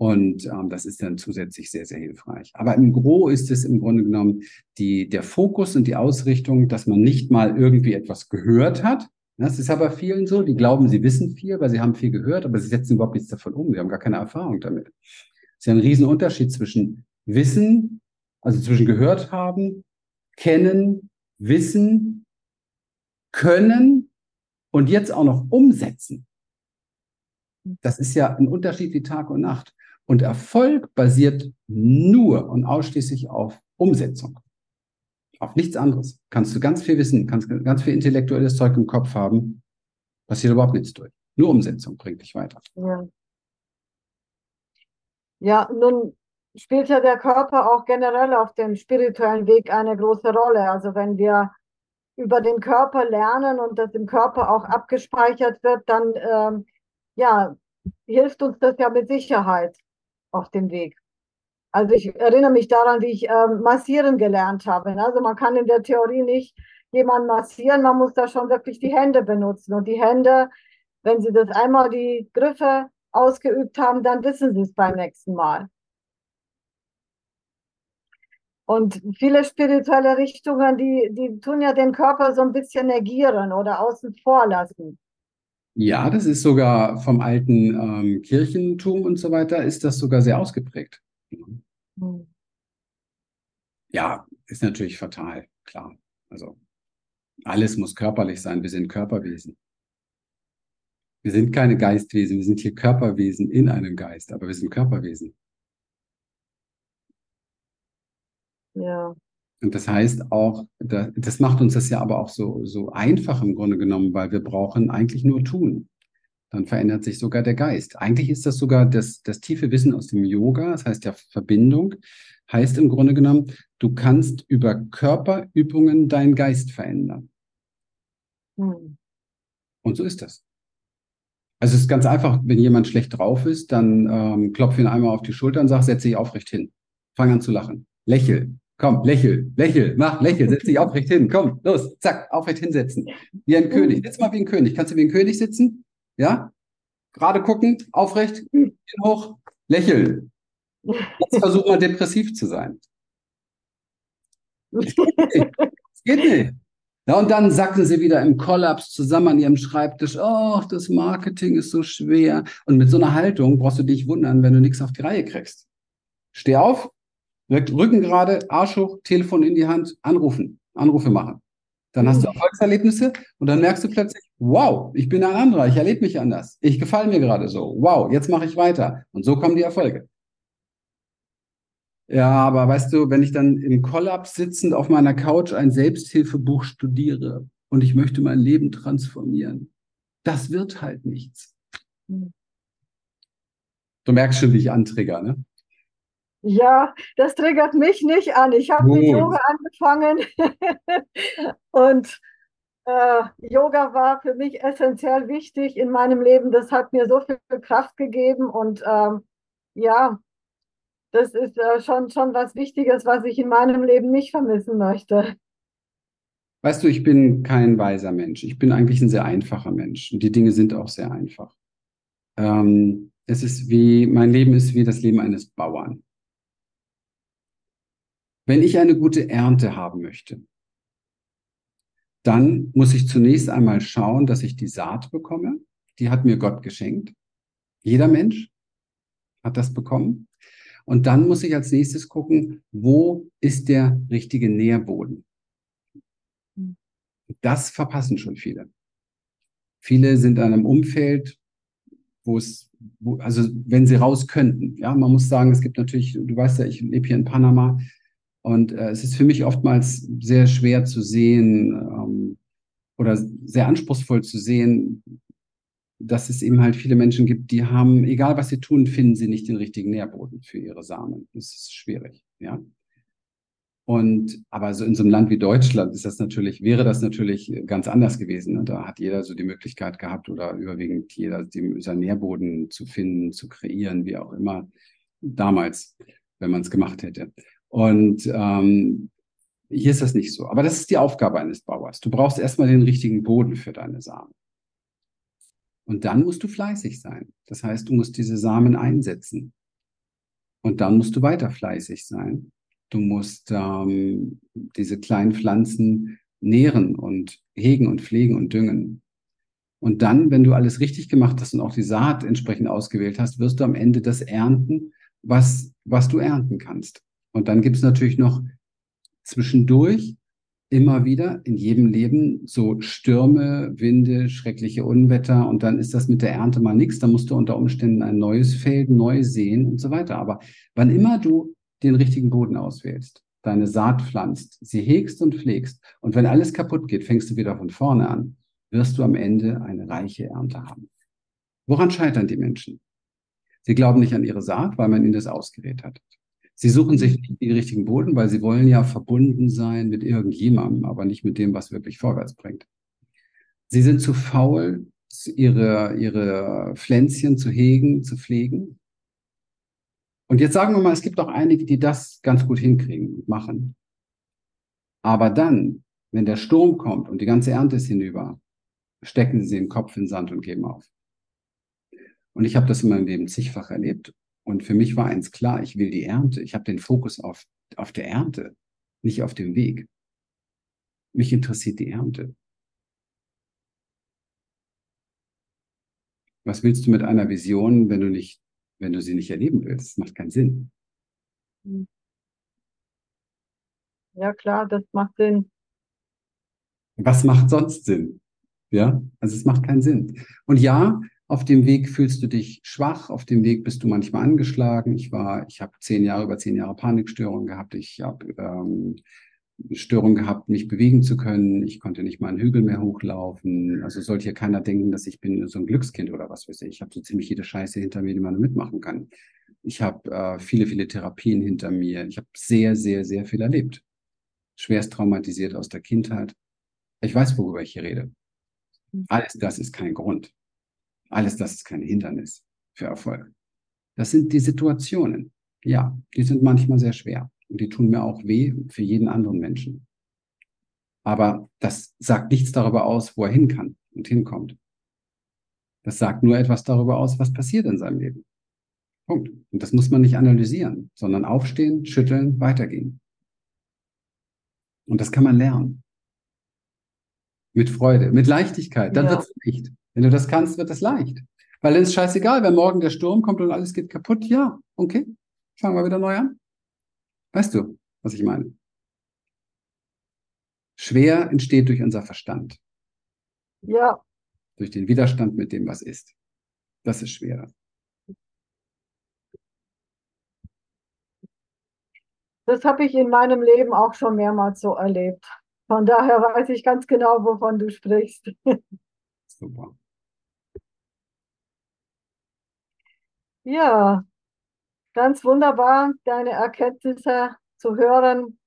S2: Und ähm, das ist dann zusätzlich sehr, sehr hilfreich. Aber im Gro ist es im Grunde genommen die, der Fokus und die Ausrichtung, dass man nicht mal irgendwie etwas gehört hat. Das ist aber vielen so, die glauben, sie wissen viel, weil sie haben viel gehört, aber sie setzen überhaupt nichts davon um. Sie haben gar keine Erfahrung damit. Es ist ja ein Riesenunterschied zwischen Wissen, also zwischen gehört haben, kennen, wissen, können und jetzt auch noch umsetzen. Das ist ja ein Unterschied wie Tag und Nacht. Und Erfolg basiert nur und ausschließlich auf Umsetzung. Auf nichts anderes. Kannst du ganz viel wissen, kannst ganz viel intellektuelles Zeug im Kopf haben, passiert überhaupt nichts durch. Nur Umsetzung bringt dich weiter.
S1: Ja. Ja, nun spielt ja der Körper auch generell auf dem spirituellen Weg eine große Rolle. Also wenn wir über den Körper lernen und das im Körper auch abgespeichert wird, dann ähm, ja, hilft uns das ja mit Sicherheit auf dem Weg. Also ich erinnere mich daran, wie ich äh, massieren gelernt habe. Also man kann in der Theorie nicht jemanden massieren, man muss da schon wirklich die Hände benutzen. Und die Hände, wenn sie das einmal die Griffe ausgeübt haben, dann wissen sie es beim nächsten Mal. Und viele spirituelle Richtungen, die, die tun ja den Körper so ein bisschen negieren oder außen vor lassen.
S2: Ja, das ist sogar vom alten ähm, Kirchentum und so weiter, ist das sogar sehr ausgeprägt. Mhm. Ja, ist natürlich fatal, klar. Also alles muss körperlich sein. Wir sind Körperwesen. Wir sind keine Geistwesen, wir sind hier Körperwesen in einem Geist, aber wir sind Körperwesen.
S1: Ja.
S2: Und das heißt auch, das macht uns das ja aber auch so, so einfach im Grunde genommen, weil wir brauchen eigentlich nur tun. Dann verändert sich sogar der Geist. Eigentlich ist das sogar das, das tiefe Wissen aus dem Yoga, das heißt ja Verbindung, heißt im Grunde genommen, du kannst über Körperübungen deinen Geist verändern. Hm. Und so ist das. Also es ist ganz einfach, wenn jemand schlecht drauf ist, dann ähm, klopf ihn einmal auf die Schulter und sag, setz dich aufrecht hin. Fang an zu lachen. Lächel. Komm, lächel, lächel, mach, lächel, setz dich aufrecht hin. Komm, los, zack, aufrecht hinsetzen. Wie ein König. Sitz mal wie ein König. Kannst du wie ein König sitzen? Ja? Gerade gucken, aufrecht, hin hoch, lächeln. Jetzt versuch mal depressiv zu sein. Es geht nicht. Es geht nicht. Ja, und dann sacken sie wieder im Kollaps zusammen an ihrem Schreibtisch. Oh, das Marketing ist so schwer. Und mit so einer Haltung brauchst du dich wundern, wenn du nichts auf die Reihe kriegst. Steh auf, Rücken gerade, Arsch hoch, Telefon in die Hand, anrufen, Anrufe machen. Dann hast du mhm. Erfolgserlebnisse und dann merkst du plötzlich, wow, ich bin ein anderer, ich erlebe mich anders, ich gefalle mir gerade so, wow, jetzt mache ich weiter. Und so kommen die Erfolge. Ja, aber weißt du, wenn ich dann im Kollaps sitzend auf meiner Couch ein Selbsthilfebuch studiere und ich möchte mein Leben transformieren, das wird halt nichts. Mhm. Du merkst schon, wie ich antrigger, ne?
S1: Ja, das triggert mich nicht an. Ich habe mit Yoga angefangen und äh, Yoga war für mich essentiell wichtig in meinem Leben. Das hat mir so viel Kraft gegeben und ähm, ja, das ist äh, schon, schon was Wichtiges, was ich in meinem Leben nicht vermissen möchte.
S2: Weißt du, ich bin kein weiser Mensch. Ich bin eigentlich ein sehr einfacher Mensch. Und die Dinge sind auch sehr einfach. Ähm, es ist wie, mein Leben ist wie das Leben eines Bauern. Wenn ich eine gute Ernte haben möchte, Dann muss ich zunächst einmal schauen, dass ich die Saat bekomme. Die hat mir Gott geschenkt. Jeder Mensch hat das bekommen. Und dann muss ich als nächstes gucken, wo ist der richtige Nährboden? Das verpassen schon viele. Viele sind in einem Umfeld, wo es, wo, also wenn sie raus könnten, ja, man muss sagen, es gibt natürlich, du weißt ja, ich lebe hier in Panama und äh, es ist für mich oftmals sehr schwer zu sehen ähm, oder sehr anspruchsvoll zu sehen, dass es eben halt viele Menschen gibt, die haben, egal was sie tun, finden sie nicht den richtigen Nährboden für ihre Samen. Das ist schwierig, ja. Und aber so in so einem Land wie Deutschland ist das natürlich, wäre das natürlich ganz anders gewesen. Ne? Da hat jeder so die Möglichkeit gehabt oder überwiegend jeder dem, seinen Nährboden zu finden, zu kreieren, wie auch immer, damals, wenn man es gemacht hätte. Und ähm, hier ist das nicht so. Aber das ist die Aufgabe eines Bauers. Du brauchst erstmal den richtigen Boden für deine Samen. Und dann musst du fleißig sein. Das heißt, du musst diese Samen einsetzen. Und dann musst du weiter fleißig sein. Du musst ähm, diese kleinen Pflanzen nähren und hegen und pflegen und düngen. Und dann, wenn du alles richtig gemacht hast und auch die Saat entsprechend ausgewählt hast, wirst du am Ende das ernten, was, was du ernten kannst. Und dann gibt es natürlich noch zwischendurch immer wieder in jedem Leben so Stürme, Winde, schreckliche Unwetter und dann ist das mit der Ernte mal nichts. Da musst du unter Umständen ein neues Feld neu sehen und so weiter. Aber wann immer du den richtigen Boden auswählst, deine Saat pflanzt, sie hegst und pflegst und wenn alles kaputt geht, fängst du wieder von vorne an, wirst du am Ende eine reiche Ernte haben. Woran scheitern die Menschen? Sie glauben nicht an ihre Saat, weil man ihnen das ausgerät hat. Sie suchen sich nicht den richtigen Boden, weil sie wollen ja verbunden sein mit irgendjemandem, aber nicht mit dem, was wirklich vorwärts bringt. Sie sind zu faul, ihre, ihre Pflänzchen zu hegen, zu pflegen. Und jetzt sagen wir mal, es gibt auch einige, die das ganz gut hinkriegen und machen. Aber dann, wenn der Sturm kommt und die ganze Ernte ist hinüber, stecken sie den Kopf in den Sand und geben auf. Und ich habe das in meinem Leben zigfach erlebt. Und für mich war eins klar, ich will die Ernte. Ich habe den Fokus auf, auf der Ernte, nicht auf dem Weg. Mich interessiert die Ernte. Was willst du mit einer Vision, wenn du nicht, wenn du sie nicht erleben willst? Das macht keinen Sinn.
S1: Hm. Ja, klar, das macht Sinn.
S2: Was macht sonst Sinn? Ja, also es macht keinen Sinn. Und ja, auf dem Weg fühlst du dich schwach, auf dem Weg bist du manchmal angeschlagen. Ich war, ich habe zehn Jahre, über zehn Jahre Panikstörungen gehabt. Ich habe ähm, Störungen gehabt, mich bewegen zu können. Ich konnte nicht mal einen Hügel mehr hochlaufen. Also sollte hier keiner denken, dass ich bin so ein Glückskind oder was weiß ich. Ich habe so ziemlich jede Scheiße hinter mir, die man mitmachen kann. Ich habe äh, viele, viele Therapien hinter mir. Ich habe sehr, sehr, sehr viel erlebt. Schwerst traumatisiert aus der Kindheit. Ich weiß, worüber ich hier rede. Hm. Alles das ist kein Grund. Alles das ist kein Hindernis für Erfolg. Das sind die Situationen. Ja, die sind manchmal sehr schwer und die tun mir auch weh für jeden anderen Menschen. Aber das sagt nichts darüber aus, wo er hin kann und hinkommt. Das sagt nur etwas darüber aus, was passiert in seinem Leben. Punkt. Und das muss man nicht analysieren, sondern aufstehen, schütteln, weitergehen. Und das kann man lernen. Mit Freude, mit Leichtigkeit. Dann ja. wird es nicht. Wenn du das kannst, wird das leicht. Weil dann ist scheißegal, wenn morgen der Sturm kommt und alles geht kaputt. Ja, okay, fangen wir wieder neu an. Weißt du, was ich meine? Schwer entsteht durch unser Verstand.
S1: Ja.
S2: Durch den Widerstand mit dem, was ist. Das ist schwerer.
S1: Das habe ich in meinem Leben auch schon mehrmals so erlebt. Von daher weiß ich ganz genau, wovon du sprichst.
S2: Super.
S1: Ja, ganz wunderbar, deine Erkenntnisse zu hören.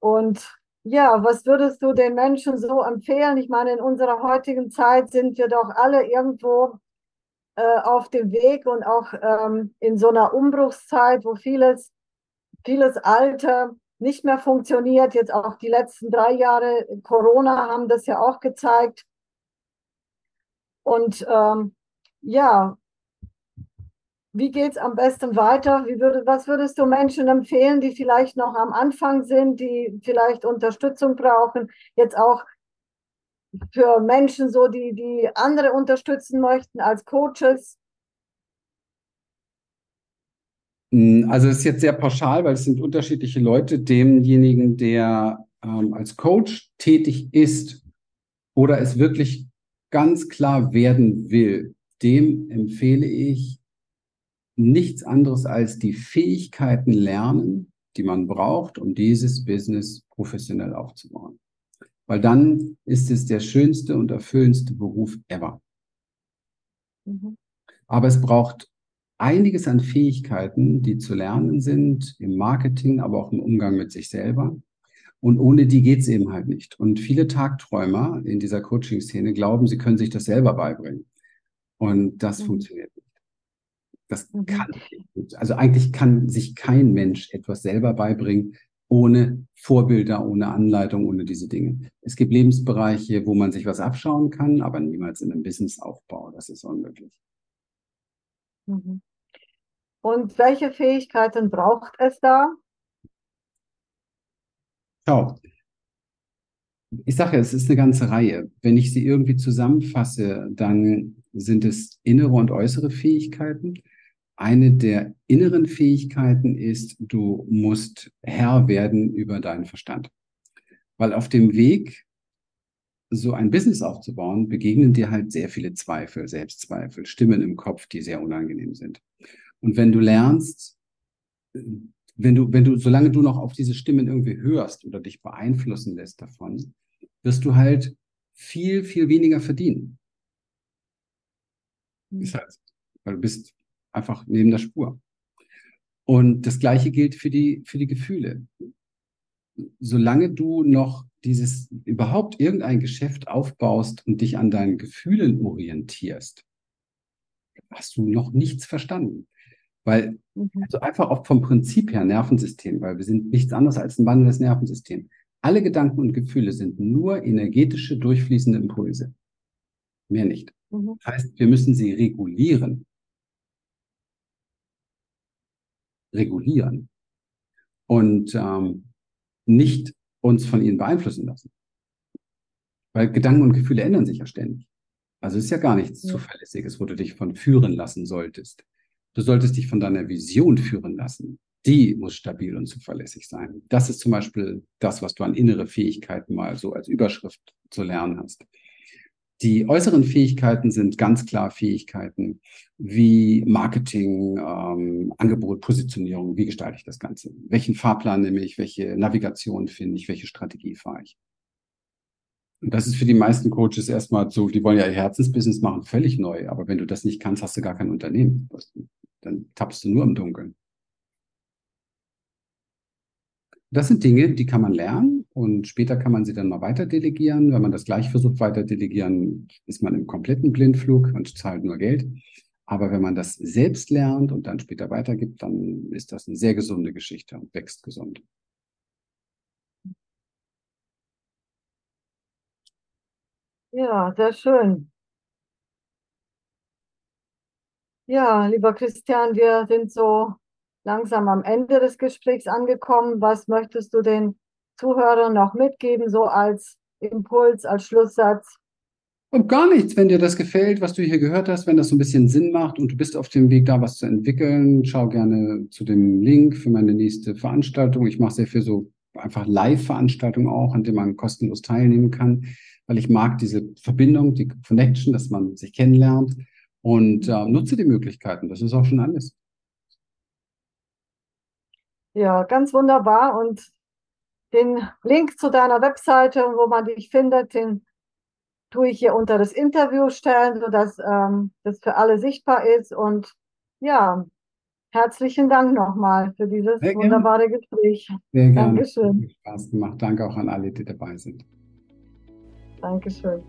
S1: Und ja, was würdest du den Menschen so empfehlen? Ich meine, in unserer heutigen Zeit sind wir doch alle irgendwo äh, auf dem Weg und auch ähm, in so einer Umbruchszeit, wo vieles, vieles Alte nicht mehr funktioniert. Jetzt auch die letzten drei Jahre Corona haben das ja auch gezeigt. Und ähm, ja, wie geht es am besten weiter? Würde, was würdest du Menschen empfehlen, die vielleicht noch am Anfang sind, die vielleicht Unterstützung brauchen, jetzt auch für Menschen so, die, die andere unterstützen möchten als Coaches?
S2: Hm, also es ist jetzt sehr pauschal, weil es sind unterschiedliche Leute. Demjenigen, der ähm, als Coach tätig ist oder es wirklich ganz klar werden will, dem empfehle ich nichts anderes als die Fähigkeiten lernen, die man braucht, um dieses Business professionell aufzubauen. Weil dann ist es der schönste und erfüllendste Beruf ever. Mhm. Aber es braucht einiges an Fähigkeiten, die zu lernen sind, im Marketing, aber auch im Umgang mit sich selber. Und ohne die geht's eben halt nicht. Und viele Tagträumer in dieser Coaching-Szene glauben, sie können sich das selber beibringen. Und das mhm. funktioniert nicht. Das mhm. kann nicht. Also eigentlich kann sich kein Mensch etwas selber beibringen, ohne Vorbilder, ohne Anleitung, ohne diese Dinge. Es gibt Lebensbereiche, wo man sich was abschauen kann, aber niemals in einem Businessaufbau. Das ist unmöglich.
S1: Mhm. Und welche Fähigkeiten braucht es da?
S2: Schau, ich sage, es ist eine ganze Reihe. Wenn ich sie irgendwie zusammenfasse, dann sind es innere und äußere Fähigkeiten. Eine der inneren Fähigkeiten ist, du musst Herr werden über deinen Verstand. Weil auf dem Weg, so ein Business aufzubauen, begegnen dir halt sehr viele Zweifel, Selbstzweifel, Stimmen im Kopf, die sehr unangenehm sind. Und wenn du lernst, wenn du, wenn du, solange du noch auf diese Stimmen irgendwie hörst oder dich beeinflussen lässt davon, wirst du halt viel, viel weniger verdienen. Ist halt, weil du bist einfach neben der Spur. Und das Gleiche gilt für die, für die Gefühle. Solange du noch dieses, überhaupt irgendein Geschäft aufbaust und dich an deinen Gefühlen orientierst, hast du noch nichts verstanden. Weil, mhm. also einfach auch vom Prinzip her Nervensystem, weil wir sind nichts anderes als ein wandelndes Nervensystem. Alle Gedanken und Gefühle sind nur energetische, durchfließende Impulse. Mehr nicht. Mhm. Das heißt, wir müssen sie regulieren. Regulieren und ähm, nicht uns von ihnen beeinflussen lassen. Weil Gedanken und Gefühle ändern sich ja ständig. Also ist ja gar nichts ja. Zuverlässiges, wo du dich von führen lassen solltest. Du solltest dich von deiner Vision führen lassen. Die muss stabil und zuverlässig sein. Das ist zum Beispiel das, was du an innere Fähigkeiten mal so als Überschrift zu lernen hast. Die äußeren Fähigkeiten sind ganz klar Fähigkeiten wie Marketing, ähm, Angebot, Positionierung. Wie gestalte ich das Ganze? Welchen Fahrplan nehme ich? Welche Navigation finde ich? Welche Strategie fahre ich? Und das ist für die meisten Coaches erstmal so, die wollen ja ihr Herzensbusiness machen, völlig neu. Aber wenn du das nicht kannst, hast du gar kein Unternehmen. Dann tappst du nur im Dunkeln. Das sind Dinge, die kann man lernen und später kann man sie dann mal weiter delegieren. Wenn man das gleich versucht weiter delegieren, ist man im kompletten Blindflug und zahlt nur Geld. Aber wenn man das selbst lernt und dann später weitergibt, dann ist das eine sehr gesunde Geschichte und wächst gesund.
S1: Ja, sehr schön. Ja, lieber Christian, wir sind so langsam am Ende des Gesprächs angekommen. Was möchtest du den Zuhörern noch mitgeben, so als Impuls, als Schlusssatz?
S2: Und gar nichts, wenn dir das gefällt, was du hier gehört hast, wenn das so ein bisschen Sinn macht und du bist auf dem Weg, da was zu entwickeln, schau gerne zu dem Link für meine nächste Veranstaltung. Ich mache sehr viel so einfach Live-Veranstaltungen auch, an denen man kostenlos teilnehmen kann, weil ich mag diese Verbindung, die Connection, dass man sich kennenlernt und äh, nutze die Möglichkeiten. Das ist auch schon alles.
S1: Ja, ganz wunderbar. Und den Link zu deiner Webseite, wo man dich findet, den tue ich hier unter das Interview stellen, sodass ähm, das für alle sichtbar ist. Und ja, herzlichen Dank nochmal für dieses Sehr wunderbare gerne. Gespräch.
S2: Sehr gerne. Dankeschön. Hat Spaß gemacht. Danke auch an alle, die dabei sind.
S1: Dankeschön.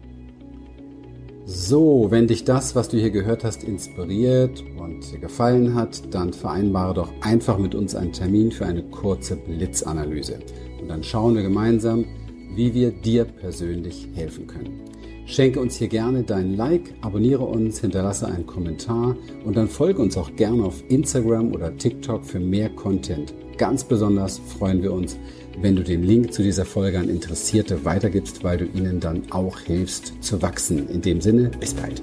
S2: So, wenn dich das, was du hier gehört hast, inspiriert und dir gefallen hat, dann vereinbare doch einfach mit uns einen Termin für eine kurze Blitzanalyse. Und dann schauen wir gemeinsam, wie wir dir persönlich helfen können. Schenke uns hier gerne dein Like, abonniere uns, hinterlasse einen Kommentar und dann folge uns auch gerne auf Instagram oder TikTok für mehr Content ganz besonders freuen wir uns, wenn du den Link zu dieser Folge an Interessierte weitergibst, weil du ihnen dann auch hilfst zu wachsen. In dem Sinne, bis bald.